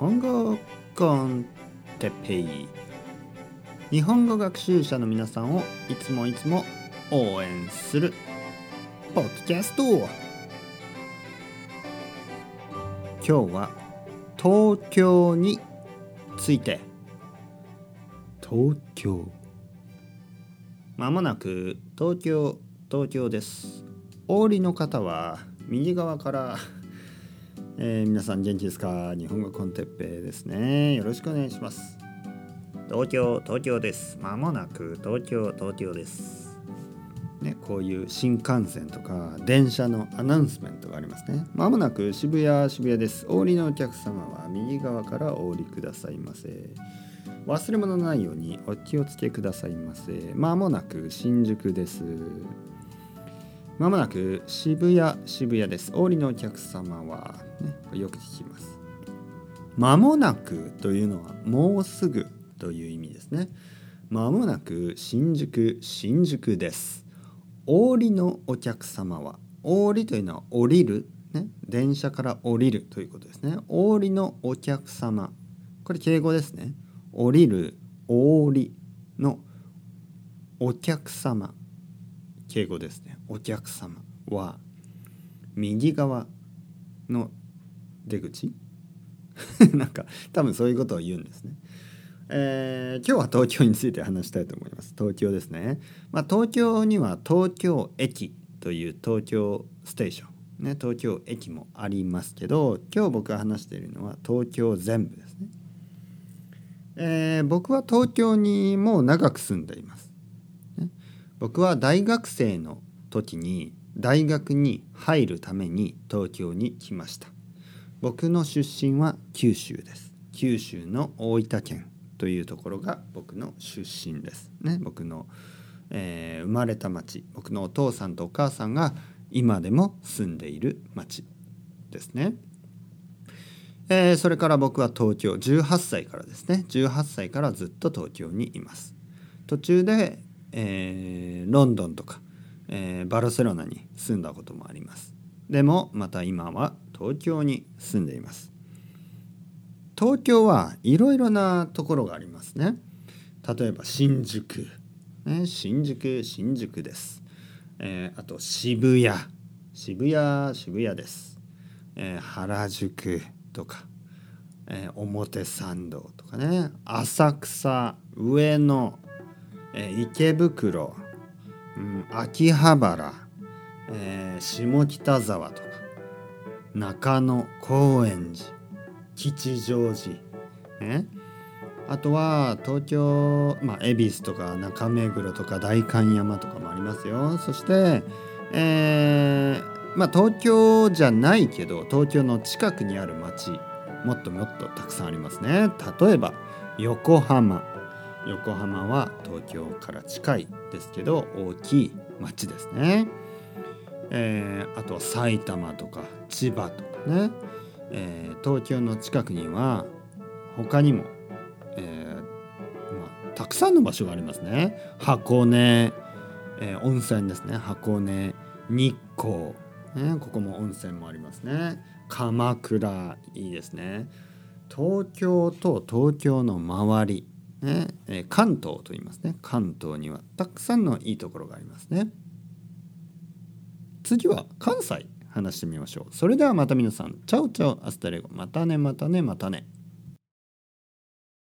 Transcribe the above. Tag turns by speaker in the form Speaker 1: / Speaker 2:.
Speaker 1: 本語コンテペイ日本語学習者の皆さんをいつもいつも応援するポッドキャスト。今日は東京について。東京。まもなく東京東京です。お降りの方は右側からえー、皆さん元気ですか？日本語コンテッペですね。よろしくお願いします。東京東京です。まもなく東京東京です。ねこういう新幹線とか電車のアナウンスメントがありますね。まもなく渋谷渋谷です。お降りのお客様は右側からお降りくださいませ。忘れ物ないようにお気をつけくださいませ。まもなく新宿ですまもなく渋谷渋谷です。おりのお客様は、ね、よく聞きます。まもなくというのはもうすぐという意味ですね。まもなく新宿新宿です。お降りのお客様はお降りというのは降りる、ね、電車から降りるということですね。お降りのお客様。これ敬語ですね。降りるお降りのお客様。敬語ですねお客様は右側の出口？なんか多分そういうことを言うんですね。えー、今日は東京について話したいと思います。東京ですね。まあ、東京には東京駅という東京ステーション、ね、東京駅もありますけど今日僕が話しているのは東京全部ですね。えー、僕は東京にもう長く住んでいます。僕は大学生の時に大学に入るために東京に来ました。僕の出身は九州です。九州の大分県というところが僕の出身です。ね僕の、えー、生まれた町。僕のお父さんとお母さんが今でも住んでいる町ですね、えー、それから僕は東京18歳からですね。18歳からずっと東京にいます。途中でえー、ロンドンとか、えー、バルセロナに住んだこともあります。でもまた今は東京に住んでいます。東京はいろいろなところがありますね。例えば新宿、ね、新宿新宿です、えー、あと渋谷。渋谷渋谷です、えー、原宿とか、えー、表参道とかね。浅草上野。え、池袋、うん、秋葉原、えー、下北沢とか中野高円寺吉祥寺、ね、あとは東京、まあ、恵比寿とか中目黒とか代官山とかもありますよ。そして、えー、まあ、東京じゃないけど東京の近くにある町もっともっとたくさんありますね。例えば横浜。横浜は東京から近いですけど大きい町ですね。えー、あとは埼玉とか千葉とかね、えー、東京の近くには他にも、えーまあ、たくさんの場所がありますね。箱根、えー、温泉ですね箱根日光、ね、ここも温泉もありますね。鎌倉いいですね。東京と東京の周りねえ関東と言いますね。関東にはたくさんのいいところがありますね。次は関西。話してみましょう。それではまた皆さん。 Ciao ciao。Hasta luego。またねまたねまたね。